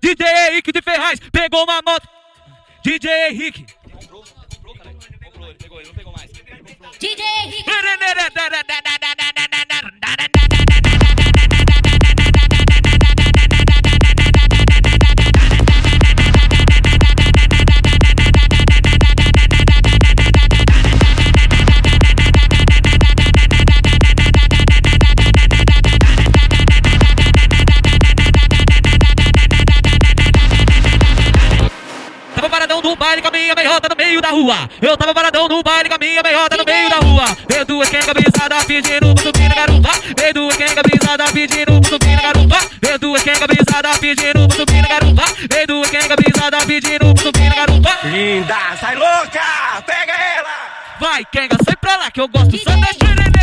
DJ Henrique de Ferraz pegou uma moto. DJ Henrique. Comprou, comprou, cara. Comprou, ele pegou, ele não pegou mais. DJ Henrique. No baile com a minha meiota no meio da rua. Eu tava paradão no baile com a minha meiota no meio da rua. Veio duas quenga brisadas pedindo pro subir na garupa. Veio duas quenga brisadas pedindo pro subir na garupa. Veio duas quenga brisadas pedindo pro subir na garupa. Veio duas quenga brisadas pedindo pro subir na garupa. Linda, sai louca! Pega ela! Vai, quenga, sai pra lá que eu gosto só da xererereca.